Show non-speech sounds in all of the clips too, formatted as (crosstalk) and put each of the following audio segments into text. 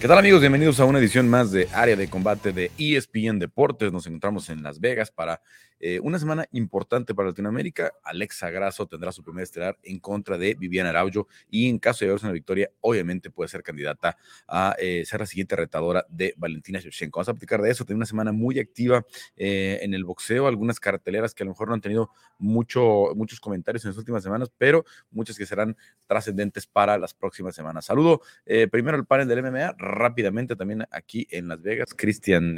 ¿Qué tal amigos? Bienvenidos a una edición más de Área de Combate de ESPN Deportes. Nos encontramos en Las Vegas para eh, una semana importante para Latinoamérica. Alexa Grasso tendrá su primer estelar en contra de Viviana Araujo y en caso de haberse una victoria, obviamente puede ser candidata a eh, ser la siguiente retadora de Valentina Shevchenko. Vamos a aplicar de eso. Tiene una semana muy activa eh, en el boxeo, algunas carteleras que a lo mejor no han tenido mucho, muchos comentarios en las últimas semanas, pero muchas que serán trascendentes para las próximas semanas. Saludo primero al panel del MMA rápidamente también aquí en Las Vegas, Cristian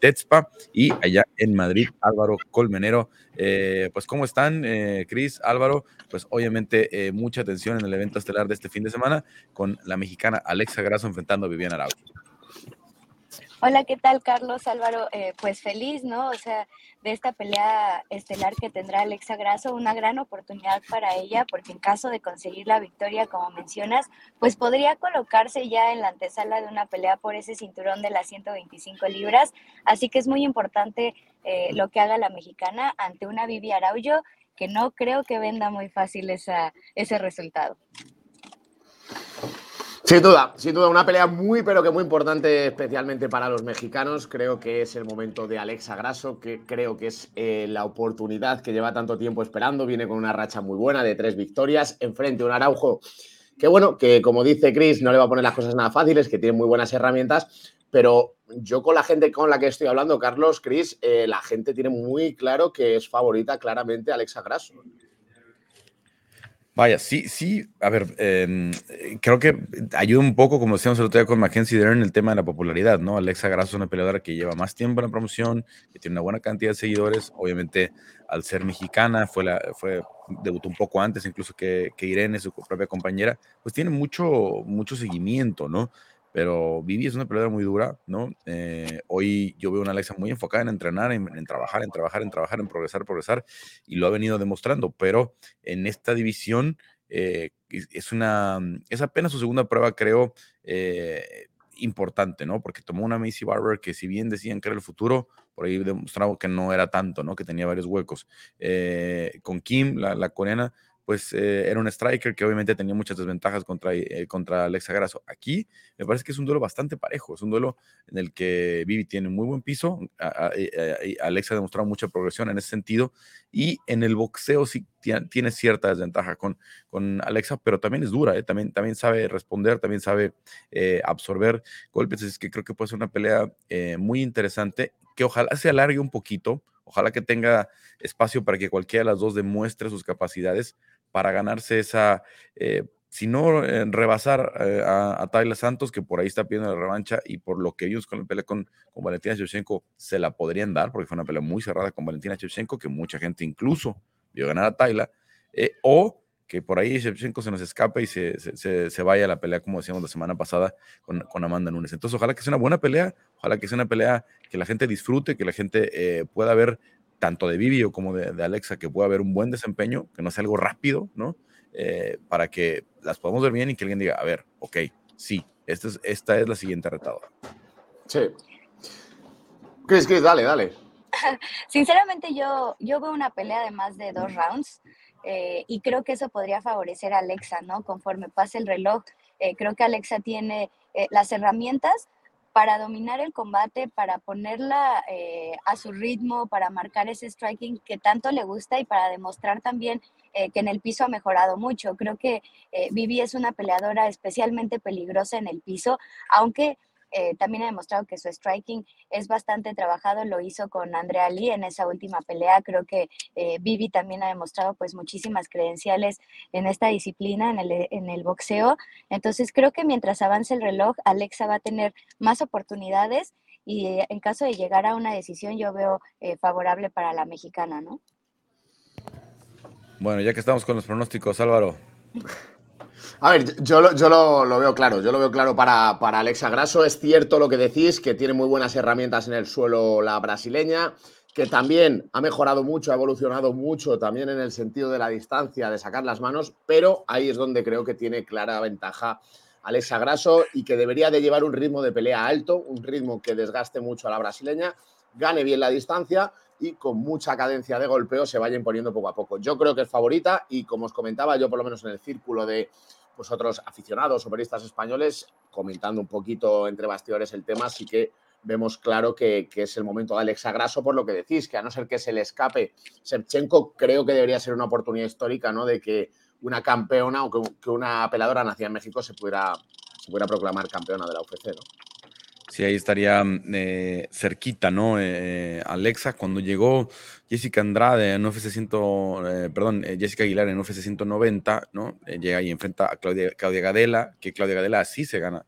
Tetzpa y allá en Madrid, Álvaro Colmenero. Eh, pues, ¿cómo están, eh, Cris, Álvaro? Pues, obviamente, eh, mucha atención en el evento estelar de este fin de semana con la mexicana Alexa Grasso enfrentando a Viviana Araujo. Hola, ¿qué tal, Carlos Álvaro? Eh, pues feliz, ¿no? O sea, de esta pelea estelar que tendrá Alexa Grasso, una gran oportunidad para ella, porque en caso de conseguir la victoria, como mencionas, pues podría colocarse ya en la antesala de una pelea por ese cinturón de las 125 libras. Así que es muy importante eh, lo que haga la mexicana ante una Vivi Araujo, que no creo que venda muy fácil esa, ese resultado. Sin duda, sin duda, una pelea muy, pero que muy importante, especialmente para los mexicanos. Creo que es el momento de Alexa Grasso, que creo que es eh, la oportunidad que lleva tanto tiempo esperando. Viene con una racha muy buena de tres victorias, enfrente un Araujo que, bueno, que como dice Chris, no le va a poner las cosas nada fáciles, que tiene muy buenas herramientas, pero yo con la gente con la que estoy hablando, Carlos, Chris, eh, la gente tiene muy claro que es favorita claramente Alexa Grasso. Vaya, sí, sí, a ver, em, creo que ayuda un poco, como decíamos el otro día con Mackenzie Dern, el tema de la popularidad, ¿no? Alexa Grasso es una peleadora que lleva más tiempo en la promoción, que tiene una buena cantidad de seguidores, obviamente al ser mexicana, fue la, fue, debutó un poco antes incluso que, que Irene, su propia compañera, pues tiene mucho, mucho seguimiento, ¿no? Pero Vivi es una peleadora muy dura, ¿no? Eh, hoy yo veo una Alexa muy enfocada en entrenar, en, trabajar, en trabajar, en trabajar, en progresar, progresar, y lo ha venido demostrando, pero en esta división eh, es, una, es apenas su segunda prueba, creo, eh, importante, ¿no? Porque tomó una Macy Barber que si bien decían que era el futuro, por ahí demostraba que no era tanto, ¿no? Que tenía varios huecos. con Kim, la, la coreana, pues eh, era un striker que obviamente tenía muchas desventajas contra, eh, contra Alexa Grasso. Aquí me parece que es un duelo bastante parejo, es un duelo en el que Vivi tiene muy buen piso, eh, Alexa ha demostrado mucha progresión en ese sentido, y en el boxeo sí tiene cierta desventaja con, con Alexa, pero también es dura, también, también sabe responder, también sabe absorber golpes, es que creo que puede ser una pelea muy interesante, que ojalá se alargue un poquito, ojalá que tenga espacio para que cualquiera de las dos demuestre sus capacidades, para ganarse esa, eh, si no eh, rebasar eh, a, a, Santos, que por ahí está pidiendo la revancha, y por lo que ellos con la pelea con, Valentina Shevchenko se la podrían dar, porque fue una pelea muy cerrada con Valentina Shevchenko, que mucha gente incluso vio ganar a Tayla, o que por ahí Shevchenko se nos escape y se, se, se, vaya a la pelea, como decíamos la semana pasada, con, con, Amanda Nunes. Entonces, ojalá que sea una buena pelea, ojalá que sea una pelea que la gente disfrute, que la gente pueda ver tanto de Vivio como de, Alexa, que pueda haber un buen desempeño, que no sea algo rápido, ¿no? Eh, para que las podamos ver bien y que alguien diga, a ver, ok, sí, esta es, esta es la siguiente retadora. Sí. Chris, Chris, dale, dale. (laughs) Sinceramente, yo, yo veo una pelea de más de dos rounds eh, y creo que eso podría favorecer a Alexa, ¿no? Conforme pase el reloj, eh, creo que Alexa tiene las herramientas para dominar el combate, para ponerla eh, a su ritmo, para marcar ese striking que tanto le gusta y para demostrar también eh, que en el piso ha mejorado mucho. Creo que eh, Vivi es una peleadora especialmente peligrosa en el piso, aunque eh, también ha demostrado que su striking es bastante trabajado, lo hizo con Andrea Lee en esa última pelea, creo que eh, Vivi también ha demostrado pues muchísimas credenciales en esta disciplina, en el, en el boxeo, entonces creo que mientras avance el reloj, Alexa va a tener más oportunidades y eh, en caso de llegar a una decisión yo veo favorable para la mexicana, ¿no? Bueno, ya que estamos con los pronósticos, Álvaro. (laughs) A ver, yo, lo, veo claro, yo lo veo claro para, para, Alexa Grasso. Es cierto lo que decís, que tiene muy buenas herramientas en el suelo la brasileña, que también ha mejorado mucho, ha evolucionado mucho también en el sentido de la distancia, de sacar las manos, pero ahí es donde creo que tiene clara ventaja Alexa Grasso y que debería de llevar un ritmo de pelea alto, un ritmo que desgaste mucho a la brasileña, gane bien la distancia y con mucha cadencia de golpeo se vaya imponiendo poco a poco. Yo creo que es favorita y como os comentaba yo por lo menos en el círculo de pues otros aficionados o periodistas españoles comentando un poquito entre bastidores el tema, así que vemos claro que, es el momento de Alexa Grasso por lo que decís, que a no ser que se le escape Shevchenko, creo que debería ser una oportunidad histórica, ¿no? De que una campeona o que, una peladora nacida en México se pudiera, se pudiera proclamar campeona de la UFC, ¿no? Sí, ahí estaría eh, cerquita, ¿no? Eh, Alexa, cuando llegó Jessica Andrade en UFC 100, eh, perdón, Jessica Aguilar en UFC 190, ¿no? llega y enfrenta a Claudia, Claudia Gadela, que Claudia Gadela así se gana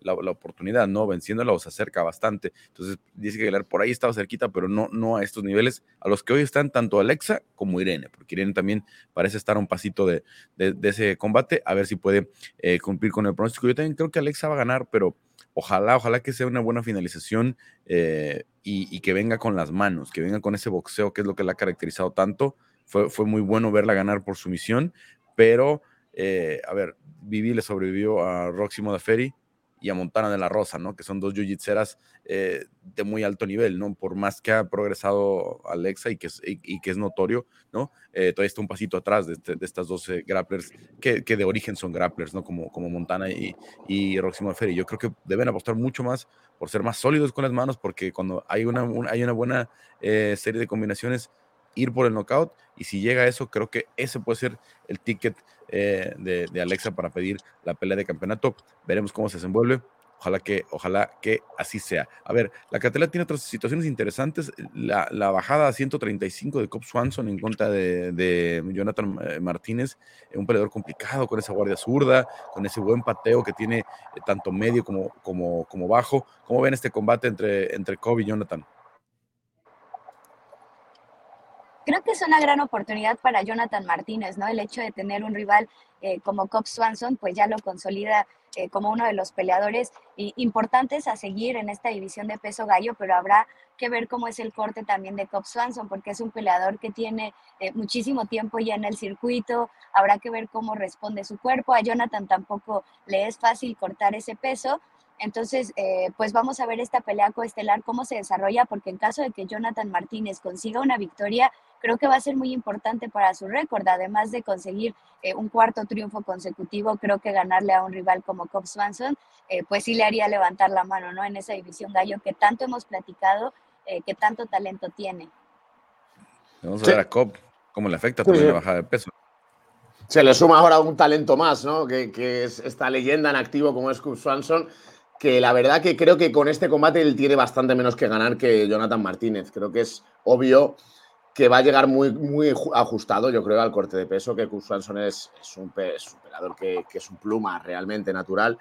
la, oportunidad, ¿no? Venciéndola o se acerca bastante. Entonces, Jessica Aguilar por ahí estaba cerquita, pero no, no a estos niveles a los que hoy están tanto Alexa como Irene, porque Irene también parece estar a un pasito de, de ese combate, a ver si puede cumplir con el pronóstico. Yo también creo que Alexa va a ganar, pero ojalá, ojalá que sea una buena finalización eh, y, que venga con las manos, que venga con ese boxeo que es lo que la ha caracterizado tanto. Fue, fue muy bueno verla ganar por sumisión, pero, eh, a ver, Vivi le sobrevivió a Roxy Modaferi, y a Montana de la Rosa, ¿no? Que son dos jiu-jitseras eh, de muy alto nivel, ¿no? Por más que ha progresado Alexa y que es, y, que es notorio, ¿no? Eh, todavía está un pasito atrás de, este, estas dos grapplers que, que, de origen son grapplers, ¿no? Como, como Montana y, y Roxy Ferry. Yo creo que deben apostar mucho más por ser más sólidos con las manos, porque cuando hay una, hay una buena eh, serie de combinaciones, ir por el knockout y si llega a eso, creo que ese puede ser el ticket eh, de, Alexa para pedir la pelea de campeonato. Veremos cómo se desenvuelve. Ojalá que, ojalá que así sea. A ver, la cartela tiene otras situaciones interesantes. La, bajada a 135 de Cobb Swanson en contra de, Jonathan eh, Martínez, un peleador complicado con esa guardia zurda, con ese buen pateo que tiene eh, tanto medio como, como, como bajo. ¿Cómo ven este combate entre, entre Cobb y Jonathan? Creo que es una gran oportunidad para Jonathan Martínez, ¿no? El hecho de tener un rival eh, como Cobb Swanson, pues ya lo consolida eh, como uno de los peleadores importantes a seguir en esta división de peso gallo, pero habrá que ver cómo es el corte también de Cobb Swanson, porque es un peleador que tiene eh, muchísimo tiempo ya en el circuito, habrá que ver cómo responde su cuerpo, a Jonathan tampoco le es fácil cortar ese peso, entonces, eh, pues vamos a ver esta pelea coestelar, cómo se desarrolla, porque en caso de que Jonathan Martínez consiga una victoria, creo que va a ser muy importante para su récord, además de conseguir eh, un cuarto triunfo consecutivo, creo que ganarle a un rival como Cobb Swanson, eh, pues sí le haría levantar la mano, ¿no? En esa división gallo que tanto hemos platicado, que tanto talento tiene. Vamos a ver a Cobb, cómo le afecta también la bajada de peso. Se le suma ahora un talento más, ¿no? Que, es esta leyenda en activo como es Cobb Swanson que la verdad que creo que con este combate él tiene bastante menos que ganar que Jonathan Martínez. Creo que es obvio que va a llegar muy, muy ajustado, yo creo, al corte de peso, que Kurt Swanson es, un, superador que, es un pluma realmente natural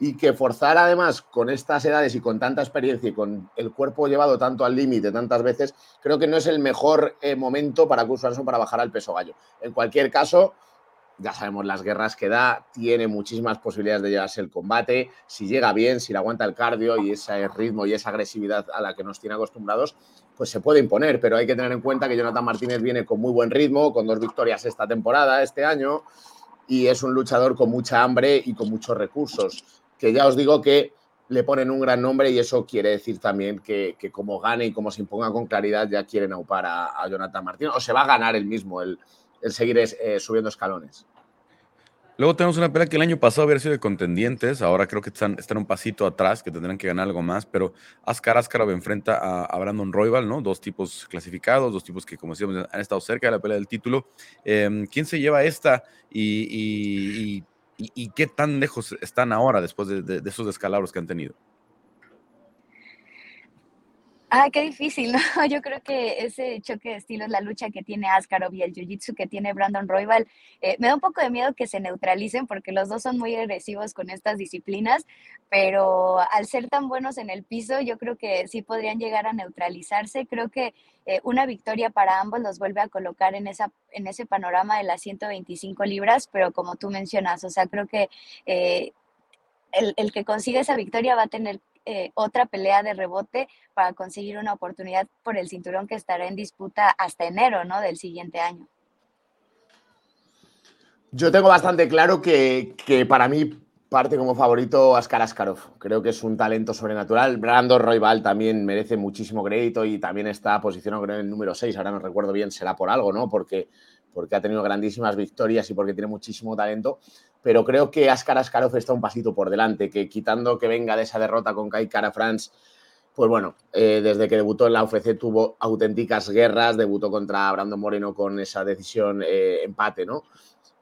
y que forzar además con estas edades y con tanta experiencia y con el cuerpo llevado tanto al límite tantas veces, creo que no es el mejor eh, momento para Kurt Swanson para bajar al peso gallo. En cualquier caso, ya sabemos las guerras que da, tiene muchísimas posibilidades de llevarse el combate, si llega bien, si le aguanta el cardio y ese ritmo y esa agresividad a la que nos tiene acostumbrados, pues se puede imponer, pero hay que tener en cuenta que Jonathan Martínez viene con muy buen ritmo, con dos victorias esta temporada, este año, y es un luchador con mucha hambre y con muchos recursos, que ya os digo que le ponen un gran nombre y eso quiere decir también que, como gane y como se imponga con claridad ya quieren aupar a, a Jonathan Martínez, o se va a ganar el mismo el el seguir eh, subiendo escalones. Luego tenemos una pelea que el año pasado había sido de contendientes, ahora creo que están, un pasito atrás, que tendrán que ganar algo más, pero Askar Askarov enfrenta a, Brandon Royval, ¿no? Dos tipos clasificados, dos tipos que, como decíamos, han estado cerca de la pelea del título. Em, ¿Quién se lleva esta y, y, qué tan lejos están ahora después de, de esos descalabros que han tenido? Ah, qué difícil, (laughs) ¿no? Yo creo que ese choque de estilos, la lucha que tiene Askarov y el jiu-jitsu que tiene Brandon Royval, eh, me da un poco de miedo que se neutralicen porque los dos son muy agresivos con estas disciplinas, pero al ser tan buenos en el piso, yo creo que sí podrían llegar a neutralizarse. Creo que eh, una victoria para ambos los vuelve a colocar en, esa, en ese panorama de las 125 libras, pero como tú mencionas, o sea, creo que... Eh, el, el, que consiga esa victoria va a tener eh, otra pelea de rebote para conseguir una oportunidad por el cinturón que estará en disputa hasta enero ¿no? del siguiente año. Yo tengo bastante claro que, para mí parte como favorito Askar Askarov. Creo que es un talento sobrenatural. Brandon Royval también merece muchísimo crédito y también está posicionado en el número 6. Ahora no recuerdo bien, será por algo, ¿no? Porque, porque ha tenido grandísimas victorias y porque tiene muchísimo talento pero creo que Askar Askarov está un pasito por delante, que quitando que venga de esa derrota con Kai Cara France, pues bueno, eh, desde que debutó en la UFC tuvo auténticas guerras, debutó contra Brandon Moreno con esa decisión eh, empate, ¿no?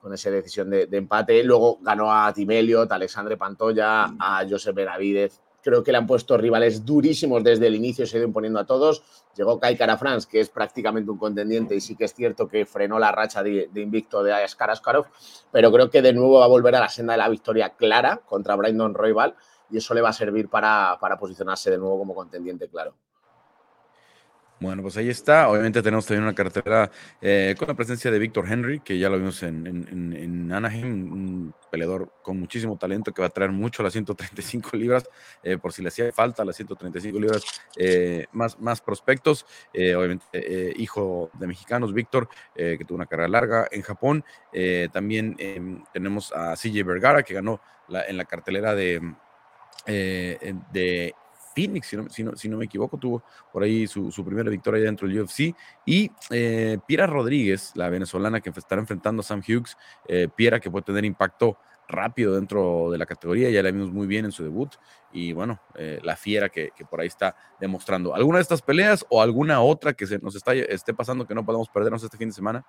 Con esa decisión de, empate. Luego ganó a Tim Elliott, a Alexandre Pantoya, a Josep Benavidez. Creo que le han puesto rivales durísimos desde el inicio, se ha ido imponiendo a todos. Llegó Kai Cara France, que es prácticamente un contendiente, y sí que es cierto que frenó la racha de, invicto de Askar Askarov, pero creo que de nuevo va a volver a la senda de la victoria clara contra Brandon Royval y eso le va a servir para posicionarse de nuevo como contendiente, claro. Bueno, pues ahí está. Obviamente tenemos también una cartera eh, con la presencia de Víctor Henry, que ya lo vimos en, en, Anaheim, un peleador con muchísimo talento que va a traer mucho las 135 libras, eh, por si le hacía falta las 135 libras, eh, más, más prospectos. obviamente, hijo de mexicanos, Víctor, que tuvo una carrera larga en Japón. también em, tenemos a CJ Vergara, que ganó en la cartelera de, de Phoenix, si no, me equivoco, tuvo por ahí su, primera victoria dentro del UFC. Y eh, Piera Rodríguez, la venezolana que estará enfrentando a Sam Hughes, eh, Piera que puede tener impacto rápido dentro de la categoría, ya la vimos muy bien en su debut. Y bueno, eh, la fiera que, por ahí está demostrando. ¿Alguna de estas peleas o alguna otra que se nos está, esté pasando que no podamos perdernos este fin de semana?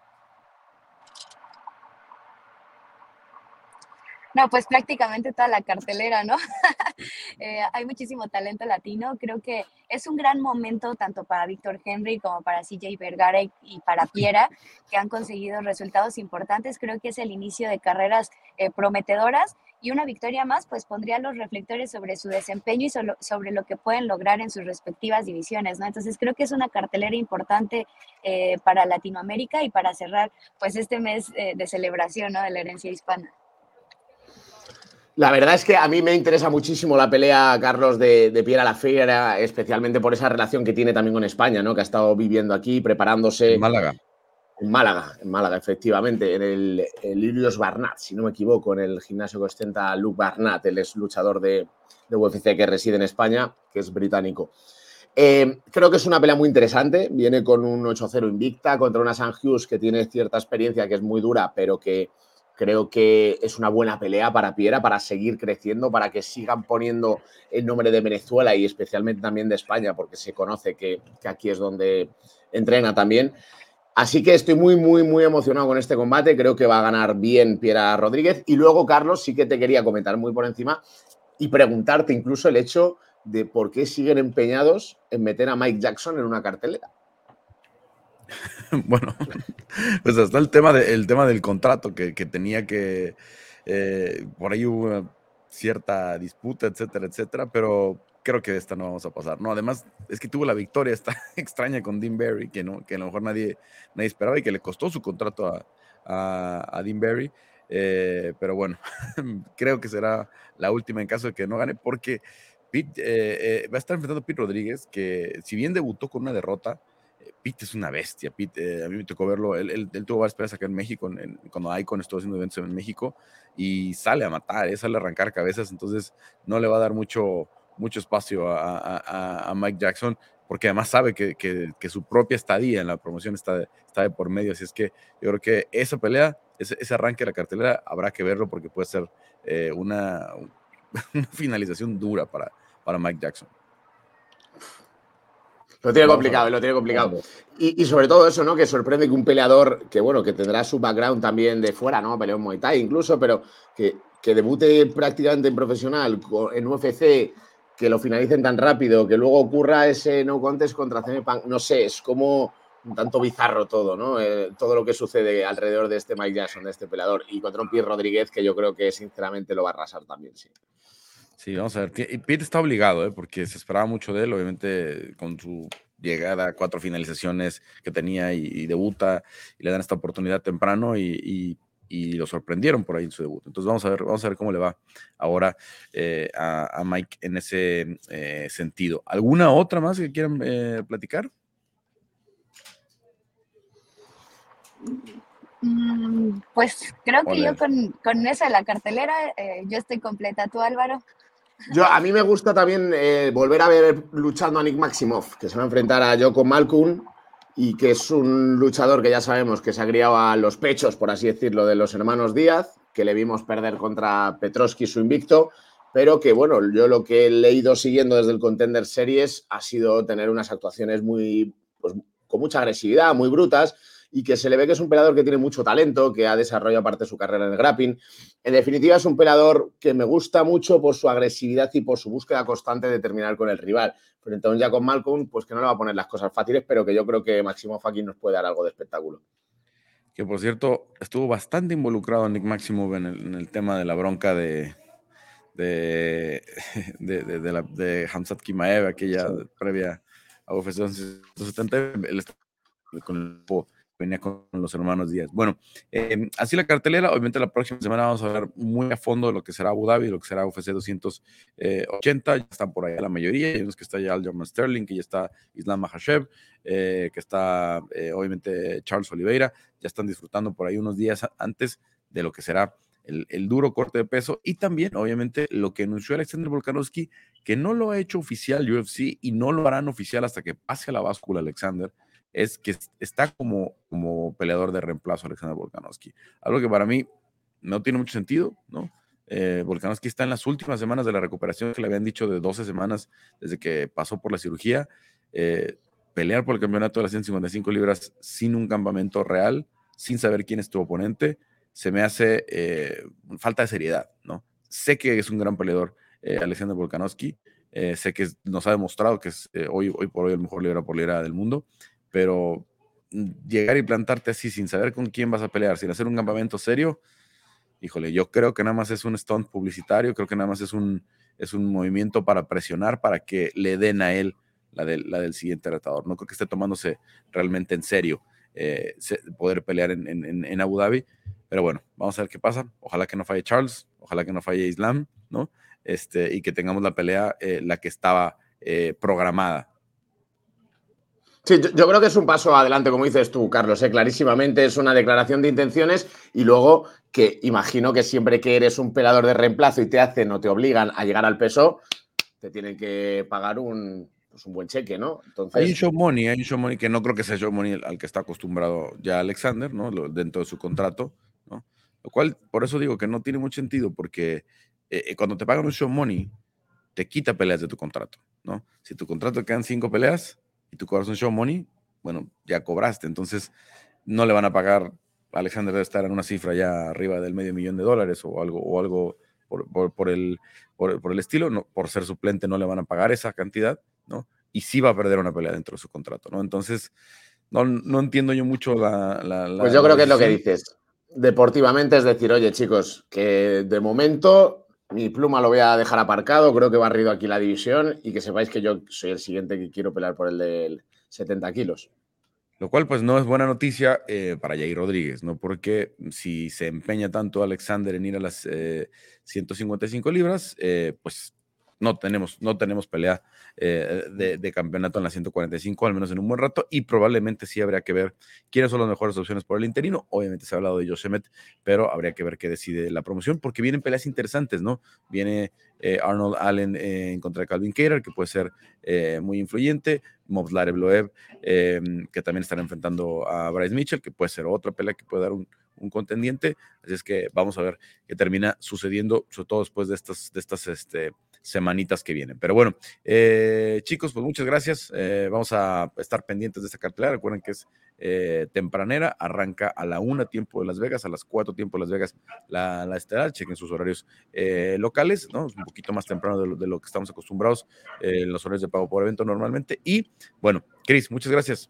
No, pues prácticamente toda la cartelera, ¿no? (laughs) Eh, hay muchísimo talento latino. Creo que es un gran momento tanto para Víctor Henry como para CJ Vergara y para Piera, que han conseguido resultados importantes. Creo que es el inicio de carreras eh, prometedoras y una victoria más, pues pondría los reflectores sobre su desempeño y sobre lo que pueden lograr en sus respectivas divisiones, ¿no? Entonces creo que es una cartelera importante eh, para Latinoamérica y para cerrar, pues, este mes de celebración, ¿no? De la herencia hispana. La verdad es que a mí me interesa muchísimo la pelea, Carlos, de, de Piera la Fiera, especialmente por esa relación que tiene también con España, ¿no? Que ha estado viviendo aquí, preparándose. En Málaga. En Málaga, en Málaga, efectivamente, en el, el Barnat, si no me equivoco, en el gimnasio que ostenta Luke Barnat, el ex luchador de, de UFC que reside en España, que es británico. Eh, creo que es una pelea muy interesante. Viene con un 8-0 invicta contra una San Hughes que tiene cierta experiencia, que es muy dura, pero que Creo que es una buena pelea para Piera, para seguir creciendo, para que sigan poniendo el nombre de Venezuela y especialmente también de España, porque se conoce que, aquí es donde entrena también. Así que estoy muy, muy, muy emocionado con este combate. Creo que va a ganar bien Piera Rodríguez. Y luego, Carlos, sí que te quería comentar muy por encima y preguntarte incluso el hecho de por qué siguen empeñados en meter a Mike Jackson en una cartelera. (laughs) bueno, pues hasta el tema, de, tema del contrato que, tenía que, eh, por ahí hubo una cierta disputa, etcétera, etcétera, pero creo que de esta no vamos a pasar, ¿no? Además, es que tuvo la victoria (laughs) extraña con Dean Barry, que, no, que a lo mejor nadie, nadie esperaba y que le costó su contrato a, a, Dean Barry, eh, pero bueno, (laughs) creo que será la última en caso de que no gane, porque Pete, eh, va a estar enfrentando a Pete Rodríguez, que si bien debutó con una derrota, Pete es una bestia. Pete, eh, a mí me tocó verlo. Él, tuvo varias peleas acá en México, cuando Icon estuvo haciendo eventos en México, y sale a matar, eh, sale a arrancar cabezas. Entonces, no le va a dar mucho, mucho espacio a, Mike Jackson, porque además sabe que, su propia estadía en la promoción está, está de por medio. Así es que yo creo que esa pelea, ese, ese arranque de la cartelera, habrá que verlo porque puede ser eh, una, (laughs) una finalización dura para, para Mike Jackson. Lo tiene complicado, lo tiene complicado. Y, sobre todo eso, ¿no? Que sorprende que un peleador que, bueno, que tendrá su background también de fuera, ¿no? Peleó en Muay Thai incluso, pero que, que debute prácticamente en profesional, en UFC, que lo finalicen tan rápido, que luego ocurra ese no contest contra CM no sé, es como un tanto bizarro todo, ¿no? Eh, todo lo que sucede alrededor de este Mike Jackson, de este peleador, y contra un Pierre Rodríguez que yo creo que sinceramente lo va a arrasar también, sí. Sí, vamos a ver. Pete está obligado, ¿eh? porque se esperaba mucho de él, obviamente con su llegada, cuatro finalizaciones que tenía y, debuta y le dan esta oportunidad temprano y, lo sorprendieron por ahí en su debut. Entonces vamos a ver, vamos a ver cómo le va ahora eh, a, Mike en ese eh, sentido. ¿Alguna otra más que quieran platicar? Mm, pues creo que yo con, con eso de la cartelera, yo estoy completa. ¿Tú, Álvaro? Yo, a mí me gusta también eh, volver a ver luchando a Nick Maximov, que se va a enfrentar a Joko Malkun y que es un luchador que ya sabemos que se ha criado a los pechos, por así decirlo, de los hermanos Díaz, que le vimos perder contra Petrovski su invicto, pero que bueno, yo lo que he leído siguiendo desde el Contender Series ha sido tener unas actuaciones muy, pues, con mucha agresividad, muy brutas, y que se le ve que es un peleador que tiene mucho talento, que ha desarrollado parte de su carrera en el grappling. En definitiva, es un peleador que me gusta mucho por su agresividad y por su búsqueda constante de terminar con el rival. Pero entonces ya con Malcolm, pues que no le va a poner las cosas fáciles, pero que yo creo que Máximo Fucking nos puede dar algo de espectáculo. Que por cierto, estuvo bastante involucrado Nick Maximov en el, tema de la bronca de, de, (laughs) de, de, la, de Hamzat Kimaev, aquella previa a UFC 170, con el venía con los hermanos Díaz. Bueno, em, así la cartelera, obviamente la próxima semana vamos a hablar muy a fondo de lo que será Abu Dhabi, lo que será UFC 280, ya están por ahí la mayoría, hay unos que está ya Aljamain Sterling, que ya está Islam Mahashev, eh, que está eh, obviamente Charles Oliveira, ya están disfrutando por ahí unos días antes de lo que será el, el, duro corte de peso y también, obviamente, lo que anunció Alexander Volkanovski, que no lo ha hecho oficial UFC y no lo harán oficial hasta que pase a la báscula Alexander, es que está como, como peleador de reemplazo Alexander Volkanovski. Algo que para mí no tiene mucho sentido, ¿no? Eh, Volkanovski está en las últimas semanas de la recuperación que le habían dicho de 12 semanas desde que pasó por la cirugía. Eh, pelear por el campeonato de las 155 libras sin un campamento real, sin saber quién es tu oponente, se me hace eh, falta de seriedad, ¿no? Sé que es un gran peleador Alexander Volkanovski, sé que nos ha demostrado que es hoy, hoy por hoy el mejor libra por libra del mundo, pero mm, llegar y plantarte así sin saber con quién vas a pelear, sin hacer un campamento serio, híjole, yo creo que nada más es un stunt publicitario, creo que nada más es un, es un movimiento para presionar, para que le den a él la del, la del siguiente retador. No creo que esté tomándose realmente en serio eh, poder pelear en, en, en, Abu Dhabi, pero bueno, vamos a ver qué pasa. Ojalá que no falle Charles, ojalá que no falle Islam, ¿no? Este, y que tengamos la pelea, eh, la que estaba eh, programada Sí, yo, creo que es un paso adelante, como dices tú, Carlos, ¿eh? clarísimamente es una declaración de intenciones y luego que imagino que siempre que eres un pelador de reemplazo y te hacen o te obligan a llegar al peso, te tienen que pagar un, pues un buen cheque, ¿no? Entonces... Hay un show money, hay un show money que no creo que sea show money al que está acostumbrado ya Alexander, ¿no? Dentro de su contrato, ¿no? Lo cual, por eso digo que no tiene mucho sentido, porque eh, eh, cuando te pagan un show money, te quita peleas de tu contrato, ¿no? Si tu contrato quedan cinco peleas, y tu corazón show money, bueno, ya cobraste. Entonces, no le van a pagar. Alexander debe estar en una cifra ya arriba del medio millón de dólares o algo, o algo por, el, por, el estilo. No, por ser suplente no le van a pagar esa cantidad, ¿no? Y sí va a perder una pelea dentro de su contrato, ¿no? Entonces, no, no entiendo yo mucho la. pues yo creo que es lo que dices. Deportivamente es decir, oye, chicos, que de momento mi pluma lo voy a dejar aparcado, creo que barrido aquí la división y que sepáis que yo soy el siguiente que quiero pelear por el de 70 kilos. Lo cual pues no es buena noticia eh, para Jair Rodríguez, ¿no? Porque si se empeña tanto Alexander en ir a las 155 eh, libras, eh, pues no tenemos, no tenemos pelea eh, de, campeonato en la 145, al menos en un buen rato, y probablemente sí habría que ver quiénes son las mejores opciones por el interino. Obviamente se ha hablado de Yosemite, pero habría que ver qué decide la promoción, porque vienen peleas interesantes, ¿no? Viene eh, Arnold Allen eh, en contra de Calvin Cater, que puede ser muy influyente, Mobs Bloeb, que también están enfrentando a Bryce Mitchell, que puede ser otra pelea que puede dar un, un contendiente. Así es que vamos a ver qué termina sucediendo, sobre todo después de estas, de estas este, semanitas que vienen. Pero bueno, eh, chicos, pues muchas gracias. Eh, vamos a estar pendientes de esta cartelera. Recuerden que es eh, tempranera, arranca a la una tiempo de Las Vegas, a las cuatro tiempo de Las Vegas la, la estelar. Chequen sus horarios locales, ¿no? Es un poquito más temprano de lo, de lo que estamos acostumbrados en los horarios de pago por evento normalmente. Y bueno, Cris, muchas gracias.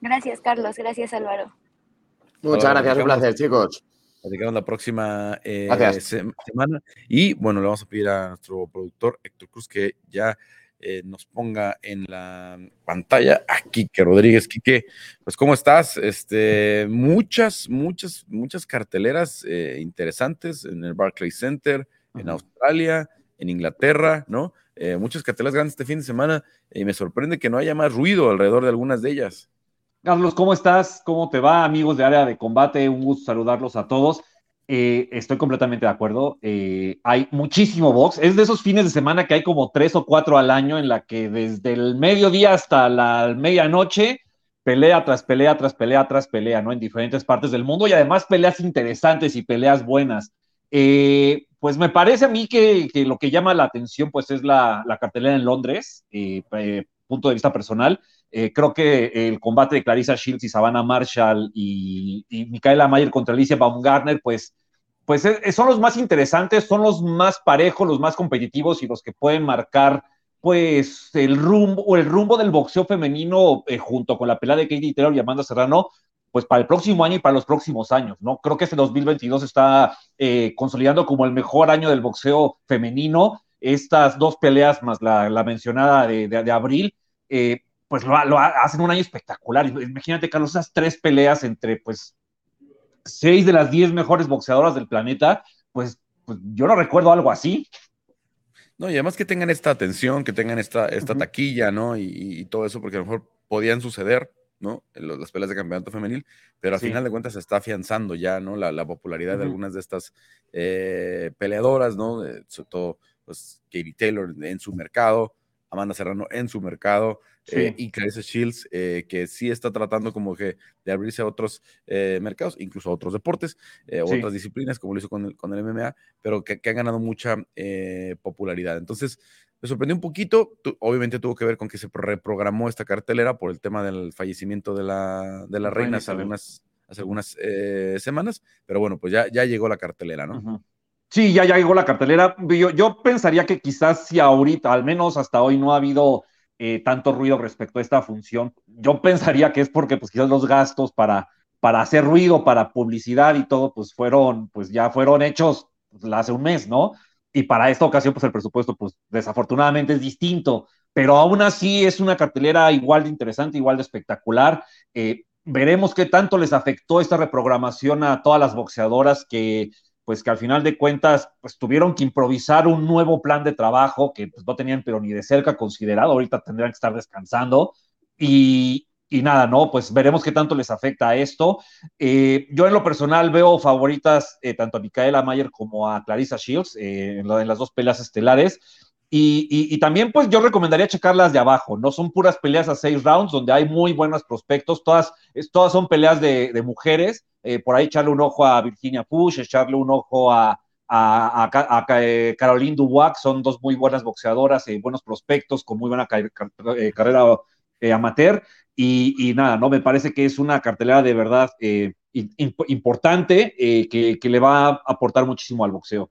Gracias, Carlos. Gracias, Álvaro. Muchas gracias, un placer, chicos. Platicamos la próxima eh, semana. Y bueno, le vamos a pedir a nuestro productor Héctor Cruz que ya eh, nos ponga en la pantalla a Quique Rodríguez. Quique, pues ¿cómo estás? Este, muchas, muchas, muchas carteleras eh, interesantes en el Barclays Center, en Australia, en Inglaterra, ¿no? muchas carteleras grandes este fin de semana y me sorprende que no haya más ruido alrededor de algunas de ellas. Carlos, ¿cómo estás? ¿Cómo te va, amigos de área de combate? Un gusto saludarlos a todos. Eh, estoy completamente de acuerdo. Eh, hay muchísimo box. Es de esos fines de semana que hay como tres o cuatro al año en la que desde el mediodía hasta la medianoche, pelea tras pelea, tras pelea, tras pelea, ¿no? En diferentes partes del mundo y además peleas interesantes y peleas buenas. Eh, pues me parece a mí que, lo que llama la atención pues es la, cartelera en Londres, eh, punto de vista personal. creo que el combate de Clarissa Shields y Savannah Marshall y, y Micaela Mayer contra Alicia Baumgartner, pues pues son los más interesantes, son los más parejos, los más competitivos y los que pueden marcar pues el rumbo el rumbo del boxeo femenino eh, junto con la pelea de Katie Taylor y Amanda Serrano, pues para el próximo año y para los próximos años, ¿no? Creo que este 2022 está eh, consolidando como el mejor año del boxeo femenino. Estas dos peleas más la, mencionada de, abril, eh, pues lo, hacen un año espectacular. Imagínate, Carlos, esas tres peleas entre pues seis de las diez mejores boxeadoras del planeta, pues, pues yo no recuerdo algo así. No, y además que tengan esta atención, que tengan esta, esta taquilla, ¿no? Y, todo eso, porque a lo mejor podían suceder, ¿no? En las peleas de campeonato femenil, pero al final de cuentas se está afianzando ya, ¿no? La, popularidad de algunas de estas eh, peleadoras, ¿no? sobre todo, pues, Katie Taylor en su mercado, Amanda Serrano en su mercado, eh, y Clarissa Shields, eh, que sí está tratando como que de abrirse a otros eh, mercados, incluso a otros deportes, otras disciplinas, como lo hizo con el, con el MMA, pero que, han ganado mucha popularidad. Entonces, me sorprendió un poquito, obviamente tuvo que ver con que se reprogramó esta cartelera por el tema del fallecimiento de la, de la reina hace algunas, hace algunas semanas, pero bueno, pues ya, ya llegó la cartelera, ¿no? Sí, ya, ya llegó la cartelera. Yo, pensaría que quizás si ahorita, al menos hasta hoy, no ha habido eh, tanto ruido respecto a esta función. Yo pensaría que es porque pues quizás los gastos para, para hacer ruido, para publicidad y todo, pues fueron, pues ya fueron hechos pues, hace un mes, ¿no? Y para esta ocasión, pues el presupuesto, pues desafortunadamente es distinto, pero aún así es una cartelera igual de interesante, igual de espectacular. Eh, veremos qué tanto les afectó esta reprogramación a todas las boxeadoras que pues que al final de cuentas, pues tuvieron que improvisar un nuevo plan de trabajo que pues, no tenían pero ni de cerca considerado, ahorita tendrían que estar descansando y, nada, ¿no? Pues veremos qué tanto les afecta a esto. Eh, yo en lo personal veo favoritas eh, tanto a Micaela Mayer como a Clarissa Shields eh, en, en, las dos peleas estelares. Y, también, pues yo recomendaría checarlas de abajo, ¿no? Son puras peleas a seis rounds, donde hay muy buenos prospectos, todas, todas son peleas de, mujeres. Eh, por ahí echarle un ojo a Virginia Push, echarle un ojo a, a, eh, Caroline Dubois, son dos muy buenas boxeadoras, eh, buenos prospectos, con muy buena carrera amateur. Y, nada, ¿no? Me parece que es una cartelera de verdad importante que le va a aportar muchísimo al boxeo.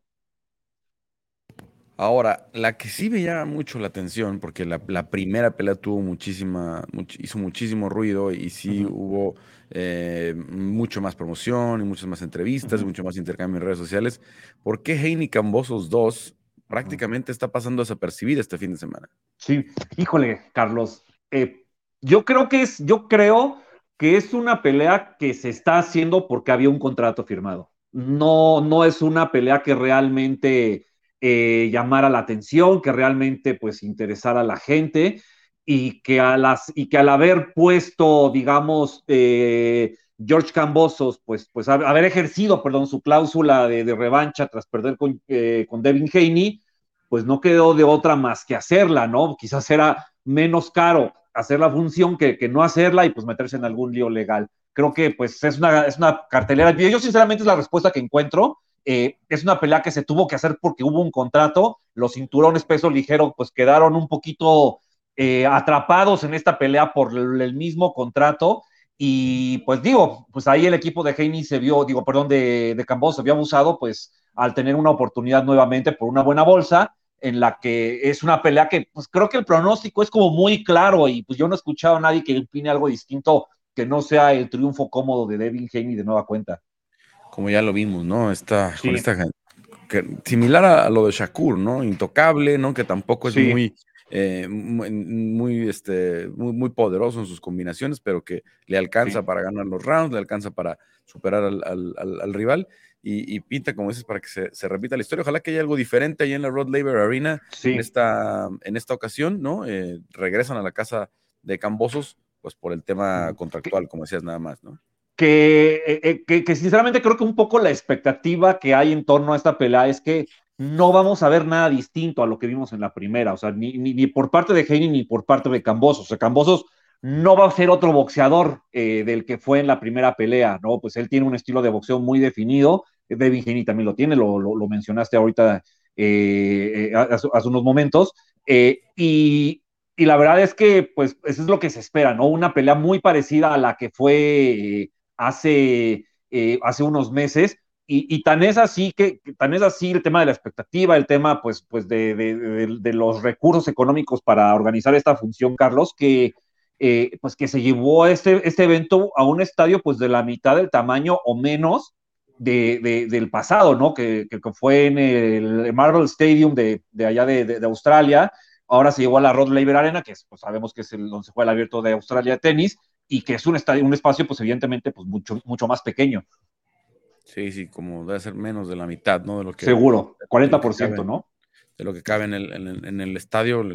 Ahora, la que sí me llama mucho la atención, porque la, primera pelea tuvo muchísima, hizo muchísimo ruido y sí hubo eh, mucho más promoción y muchas más entrevistas, mucho más intercambio en redes sociales. ¿Por qué Heini Cambosos 2 prácticamente está pasando desapercibida este fin de semana? Sí, híjole, Carlos. Eh, yo creo que es, yo creo que es una pelea que se está haciendo porque había un contrato firmado. No, no es una pelea que realmente eh, llamara la atención, que realmente pues interesara a la gente y que, a las, y que al haber puesto, digamos, eh, George Cambosos, pues, pues haber ejercido, perdón, su cláusula de, revancha tras perder con, eh, con Devin Haney, pues no quedó de otra más que hacerla, ¿no? Quizás era menos caro hacer la función que, que no hacerla y pues meterse en algún lío legal. Creo que pues es una, es una cartelera. Yo sinceramente es la respuesta que encuentro eh, es una pelea que se tuvo que hacer porque hubo un contrato. Los cinturones peso ligero pues quedaron un poquito eh, atrapados en esta pelea por el mismo contrato. Y pues digo, pues ahí el equipo de Heini se vio, digo, perdón, de, de Cambó se vio abusado, pues al tener una oportunidad nuevamente por una buena bolsa, en la que es una pelea que pues creo que el pronóstico es como muy claro y pues yo no he escuchado a nadie que opine algo distinto que no sea el triunfo cómodo de Devin Haney de nueva cuenta como ya lo vimos, ¿no? Esta, similar a, lo de Shakur, ¿no? Intocable, ¿no? Que tampoco es muy, eh, muy, este, muy, poderoso en sus combinaciones, pero que le alcanza para ganar los rounds, le alcanza para superar al, rival. Y, pinta, como dices, para que se, repita la historia. Ojalá que haya algo diferente ahí en la Rod Laver Arena en, esta, en esta ocasión, ¿no? Eh, regresan a la casa de Cambosos, pues por el tema contractual, como decías, nada más, ¿no? Eh, eh, que, que, sinceramente creo que un poco la expectativa que hay en torno a esta pelea es que no vamos a ver nada distinto a lo que vimos en la primera, o sea, ni, ni, por parte de Heine ni por parte de Cambosos. O sea, Cambosos no va a ser otro boxeador eh, del que fue en la primera pelea, ¿no? Pues él tiene un estilo de boxeo muy definido, Devin Haney también lo tiene, lo, lo, mencionaste ahorita hace, unos momentos. y, y, la verdad es que, pues, eso es lo que se espera, ¿no? Una pelea muy parecida a la que fue hace, hace unos meses y, tan es así que, tan es así el tema de la expectativa, el tema pues, pues de, de, los recursos económicos para organizar esta función, Carlos, que eh, pues que se llevó este, este evento a un estadio pues de la mitad del tamaño o menos de, del pasado, ¿no? Que, que, fue en el Marvel Stadium de, allá de, Australia. Ahora se llevó a la Rod Laver Arena, que pues, sabemos que es el, donde se juega el abierto de Australia de tenis, y que es un, estadio, un espacio, pues evidentemente, pues mucho, mucho más pequeño. Sí, sí, como debe ser menos de la mitad, ¿no? De lo que, Seguro, 40%, ¿no? De lo que cabe en el, en el, estadio,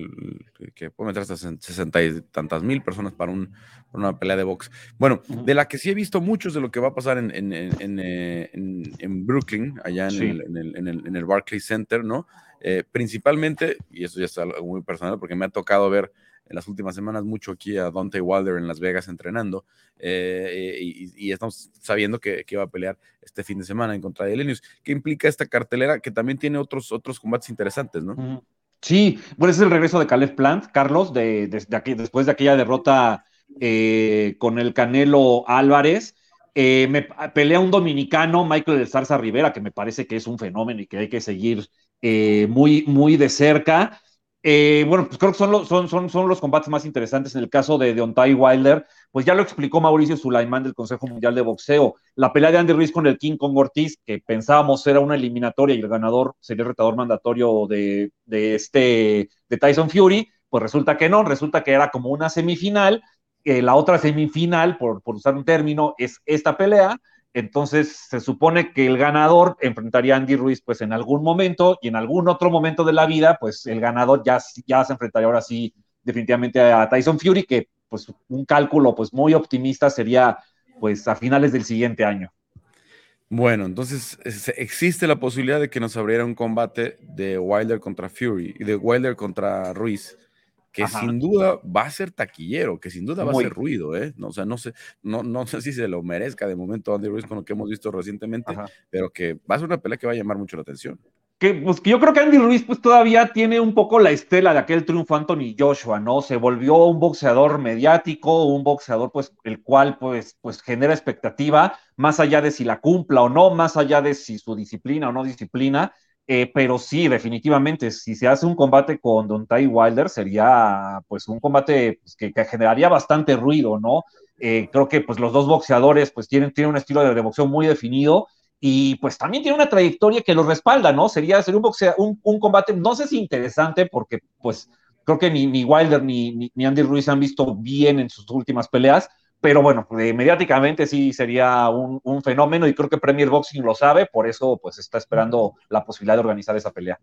que puede meter hasta 60 y tantas mil personas para, un, una pelea de box. Bueno, de la que sí he visto muchos de lo que va a pasar en, en, eh, Brooklyn, allá en, el, en, el, Barclays Center, ¿no? Eh, principalmente, y eso ya es algo muy personal, porque me ha tocado ver en las últimas semanas mucho aquí a Dante Wilder en Las Vegas entrenando eh, y, estamos sabiendo que, que, va a pelear este fin de semana en contra de Elenius. ¿Qué implica esta cartelera que también tiene otros, otros combates interesantes, no? Sí, bueno, es el regreso de Caleb Plant, Carlos, de, aquí, después de aquella derrota eh, con el Canelo Álvarez. Eh, me, pelea un dominicano, Michael de Zarza Rivera, que me parece que es un fenómeno y que hay que seguir muy, muy de cerca. Eh, bueno, pues creo que son los, son, los combates más interesantes. En el caso de Deontay Wilder, pues ya lo explicó Mauricio Sulaimán del Consejo Mundial de Boxeo. La pelea de Andy Ruiz con el King Kong Ortiz, que pensábamos era una eliminatoria y el ganador sería el retador mandatorio de, este, de Tyson Fury, pues resulta que no, resulta que era como una semifinal. la otra semifinal, por usar un término, es esta pelea entonces se supone que el ganador enfrentaría a Andy Ruiz pues en algún momento y en algún otro momento de la vida pues el ganador ya, ya se enfrentaría ahora sí definitivamente a Tyson Fury que pues un cálculo pues muy optimista sería pues a finales del siguiente año. Bueno, entonces existe la posibilidad de que nos abriera un combate de Wilder contra Fury y de Wilder contra Ruiz que sin duda va a ser taquillero, que sin duda va a ser ruido, ¿eh? No, o sea, no sé, no, no sé si se lo merezca de momento Andy Ruiz con lo que hemos visto recientemente, pero que va a ser una pelea que va a llamar mucho la atención. Que, pues, que yo creo que Andy Ruiz pues todavía tiene un poco la estela de aquel triunfo Anthony Joshua, ¿no? Se volvió un boxeador mediático, un boxeador pues el cual pues, pues genera expectativa, más allá de si la cumpla o no, más allá de si su disciplina o no disciplina, eh, pero sí, definitivamente, si se hace un combate con Don Ty Wilder, sería pues un combate pues, que, generaría bastante ruido, ¿no? Eh, creo que pues los dos boxeadores pues tienen, tienen un estilo de, boxeo muy definido y pues también tiene una trayectoria que los respalda, ¿no? Sería un, boxeo, un, combate, no sé si interesante, porque pues creo que ni, ni Wilder ni, ni Andy Ruiz han visto bien en sus últimas peleas, pero bueno, eh, mediáticamente sí sería un, fenómeno y creo que Premier Boxing lo sabe, por eso pues está esperando la posibilidad de organizar esa pelea.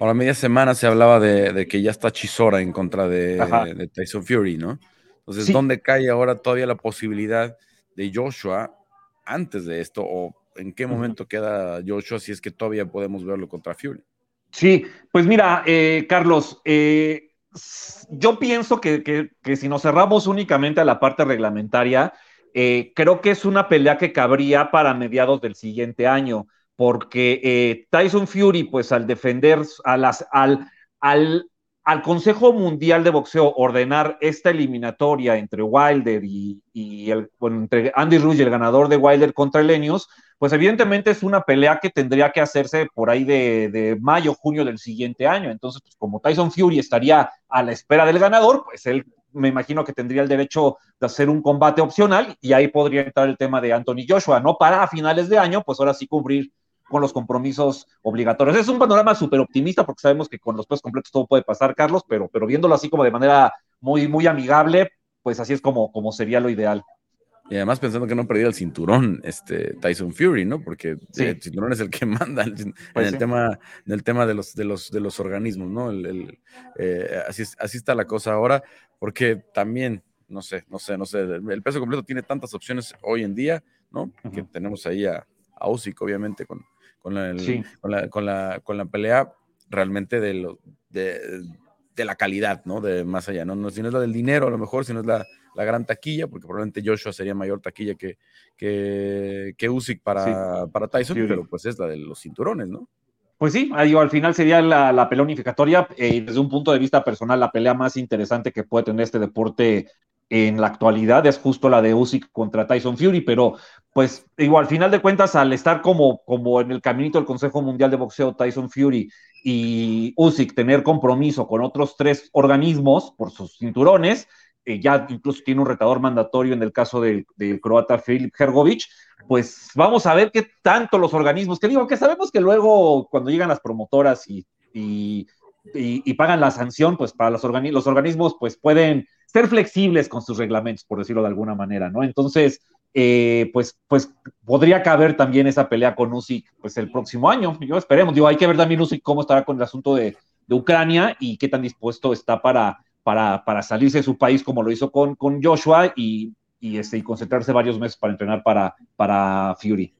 Ahora, media semana se hablaba de, que ya está Chisora en contra de, Tyson Fury, ¿no? Entonces, ¿dónde cae ahora todavía la posibilidad de Joshua antes de esto? ¿O en qué momento queda Joshua si es que todavía podemos verlo contra Fury? Sí, pues mira, eh, Carlos, eh, yo pienso que, si nos cerramos únicamente a la parte reglamentaria, eh, creo que es una pelea que cabría para mediados del siguiente año, porque eh, Tyson Fury, pues al defender a las, al, al, al, Consejo Mundial de Boxeo ordenar esta eliminatoria entre Wilder y, el, entre Andy Ruiz y el ganador de Wilder contra Elenius, pues evidentemente es una pelea que tendría que hacerse por ahí de, mayo, junio del siguiente año. Entonces, pues como Tyson Fury estaría a la espera del ganador, pues él me imagino que tendría el derecho de hacer un combate opcional y ahí podría entrar el tema de Anthony Joshua, ¿no? Para a finales de año, pues ahora sí cubrir con los compromisos obligatorios. Es un panorama súper optimista porque sabemos que con los pesos completos todo puede pasar, Carlos, pero, pero viéndolo así como de manera muy, muy amigable, pues así es como, como sería lo ideal. Y además pensando que no perdió el cinturón este, Tyson Fury, ¿no? Porque el cinturón es el que (laughs) manda en, pues el, tema, en el tema de los, de los, de los organismos, ¿no? El, eh, así, así está la cosa ahora, porque también, no sé, no sé, no sé, el peso completo tiene tantas opciones hoy en día, ¿no? Que tenemos ahí a, a Usyk, obviamente, con, con, la, con, la, con, la, con la pelea realmente de, lo, de de la calidad, ¿no? De más allá, ¿no? no si no es la del dinero, a lo mejor, si no es la, la gran taquilla, porque probablemente Joshua sería mayor taquilla que, que, que Usyk para, para Tyson, pero pues es la de los cinturones, ¿no? Pues sí, al final sería la, la pelea unificatoria eh, desde un punto de vista personal la pelea más interesante que puede tener este deporte en la actualidad es justo la de Usyk contra Tyson Fury, pero pues igual, al final de cuentas, al estar como, como en el caminito del Consejo Mundial de Boxeo Tyson Fury y Usyk tener compromiso con otros tres organismos por sus cinturones, eh, ya incluso tiene un retador mandatorio en el caso del, croata Filip Hergovic, pues vamos a ver qué tanto los organismos, que digo, que sabemos que luego cuando llegan las promotoras y, pagan la sanción, pues para los, los organismos pues pueden ser flexibles con sus reglamentos, por decirlo de alguna manera, ¿no? Entonces, eh, pues, pues podría caber también esa pelea con Usyk pues el próximo año. Yo esperemos, digo, hay que ver también Usyk cómo estará con el asunto de, Ucrania y qué tan dispuesto está para, para, para, salirse de su país como lo hizo con, con Joshua y, y, este, y concentrarse varios meses para entrenar para, para Fury.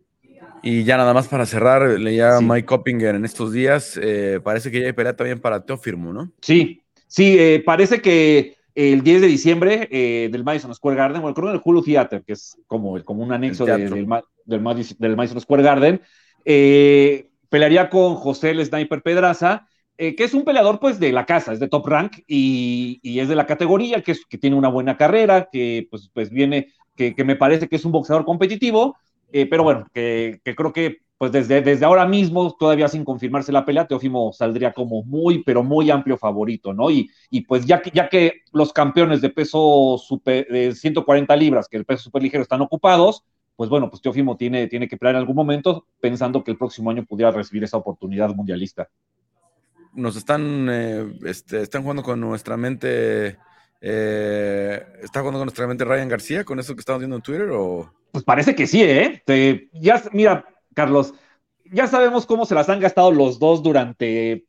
Y ya nada más para cerrar, leía Mike Coppinger en estos días, eh, parece que ya hay pelea también para Teofirmo, ¿no? Sí, sí, eh, parece que el 10 de diciembre eh, del Madison Square Garden, bueno, creo en el Hulu Theater, que es como, como un anexo del, del, Madison Square Garden, eh, pelearía con José el Sniper Pedraza, eh, que es un peleador pues de la casa, es de top rank y, y es de la categoría, que, es, que tiene una buena carrera, que pues, pues viene, que, que me parece que es un boxeador competitivo, pero bueno, que, que creo que pues desde, desde ahora mismo, todavía sin confirmarse la pelea, Teófimo saldría como muy, pero muy amplio favorito, ¿no? Y, y pues ya que, ya que los campeones de peso super, de 140 libras, que el peso super ligero están ocupados, pues bueno, pues Teófimo tiene, tiene que pelear en algún momento pensando que el próximo año pudiera recibir esa oportunidad mundialista. Nos están, eh, este, están jugando con nuestra mente, eh, ¿está jugando con nuestra mente Ryan García con eso que estamos viendo en Twitter o...? Pues parece que sí, ¿eh? ya, mira, Carlos, ya sabemos cómo se las han gastado los dos durante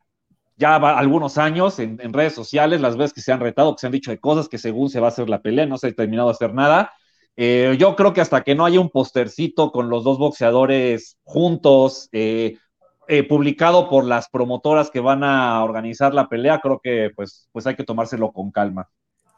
ya algunos años en, redes sociales, las veces que se han retado, que se han dicho de cosas que según se va a hacer la pelea, no se ha terminado de hacer nada. Eh, yo creo que hasta que no haya un postercito con los dos boxeadores juntos, eh, publicado por las promotoras que van a organizar la pelea, creo que pues, pues hay que tomárselo con calma.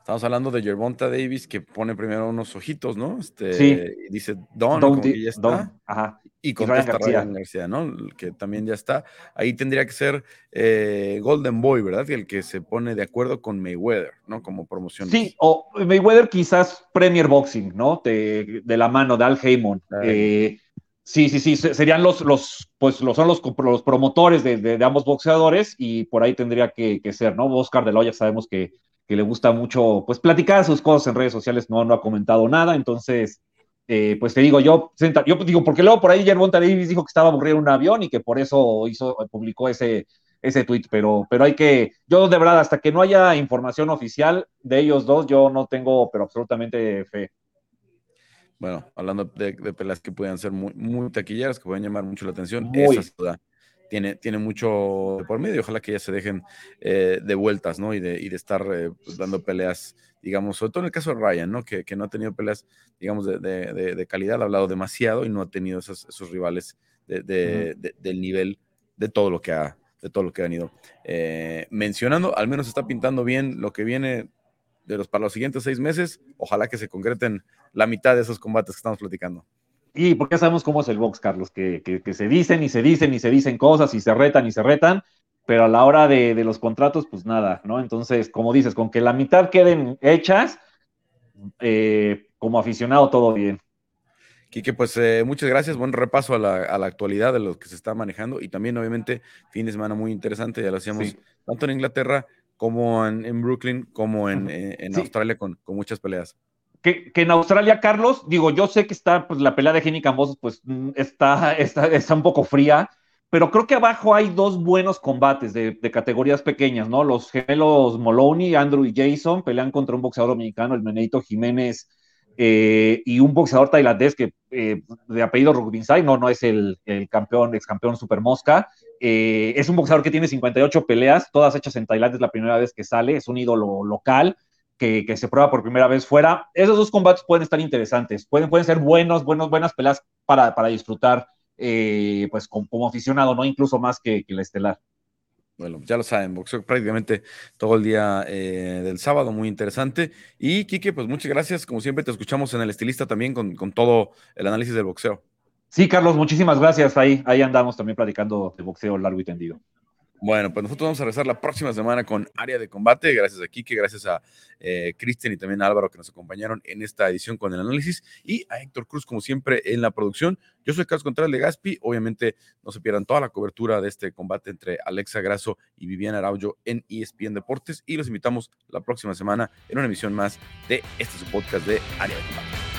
Estamos hablando de Gervonta Davis, que pone primero unos ojitos, ¿no? Este, sí. Y dice Don, como que ya está. Don, ajá. Y contesta Ryan García. ¿no? Que también ya está. Ahí tendría que ser eh, Golden Boy, ¿verdad? El que se pone de acuerdo con Mayweather, ¿no? Como promoción. Sí, o Mayweather quizás Premier Boxing, ¿no? De, de la mano de Al Heyman. Eh, sí, sí, sí, serían los, los pues los, son los, los promotores de, de, ambos boxeadores y por ahí tendría que, que ser, ¿no? Oscar de Loya sabemos que que le gusta mucho, pues, platicar sus cosas en redes sociales, no, no ha comentado nada, entonces, eh, pues te digo, yo, yo digo, porque luego por ahí Gervonta Davis dijo que estaba aburrido en un avión y que por eso hizo, publicó ese, ese tweet, pero, pero hay que, yo de verdad, hasta que no haya información oficial de ellos dos, yo no tengo, pero absolutamente fe. Bueno, hablando de, de peleas que puedan ser muy, muy taquilleras, que pueden llamar mucho la atención, muy. esa ciudad tiene, tiene mucho por medio. Ojalá que ya se dejen eh, de vueltas, ¿no? Y de, y de estar eh, pues, dando peleas, digamos, sobre todo en el caso de Ryan, ¿no? Que, que no ha tenido peleas, digamos, de, de, de, calidad, ha hablado demasiado y no ha tenido esos, esos rivales del nivel de todo lo que ha, de todo lo que han ido eh, mencionando. Al menos está pintando bien lo que viene de los, para los siguientes seis meses. Ojalá que se concreten la mitad de esos combates que estamos platicando. Y porque sabemos cómo es el box, Carlos, que, que, se dicen y se dicen y se dicen cosas y se retan y se retan, pero a la hora de, de, los contratos, pues nada, ¿no? Entonces, como dices, con que la mitad queden hechas, eh, como aficionado, todo bien. Quique, pues eh, muchas gracias, buen repaso a la, a la, actualidad de lo que se está manejando y también, obviamente, fin de semana muy interesante, ya lo hacíamos tanto en Inglaterra como en, en Brooklyn, como en, eh, en sí. Australia, con, con muchas peleas que, en Australia, Carlos, digo, yo sé que está, pues la pelea de Jenny Cambosos, pues mm, está, (laughs) está, está un poco fría, pero creo que abajo hay dos buenos combates de, categorías pequeñas, ¿no? Los gemelos Moloney, Andrew y Jason pelean contra un boxeador dominicano, el Meneito Jiménez, eh, y un boxeador tailandés que eh, de apellido Rugbinsai, no, no es el, el campeón, ex campeón Super Mosca, eh, es un boxeador que tiene 58 peleas, todas hechas en Tailandia, es la primera vez que sale, es un ídolo local, que, se prueba por primera vez fuera. Esos dos combates pueden estar interesantes, pueden, pueden ser buenos, buenos, buenas peleas para, para disfrutar, eh, pues como, aficionado, ¿no? Incluso más que, que la estelar. Bueno, ya lo saben, boxeo prácticamente todo el día eh, del sábado, muy interesante. Y Kike, pues muchas gracias. Como siempre, te escuchamos en el estilista también con, con todo el análisis del boxeo. Sí, Carlos, muchísimas gracias. Ahí, ahí andamos también platicando de boxeo largo y tendido. Bueno, pues nosotros vamos a regresar la próxima semana con área de combate. Gracias a Kike, gracias a eh, Cristian y también a Álvaro que nos acompañaron en esta edición con el análisis y a Héctor Cruz, como siempre, en la producción. Yo soy Carlos Contreras de Gaspi. Obviamente, no se pierdan toda la cobertura de este combate entre Alexa Grasso y Viviana Araujo en ESPN Deportes. Y los invitamos la próxima semana en una emisión más de este su podcast de área de combate.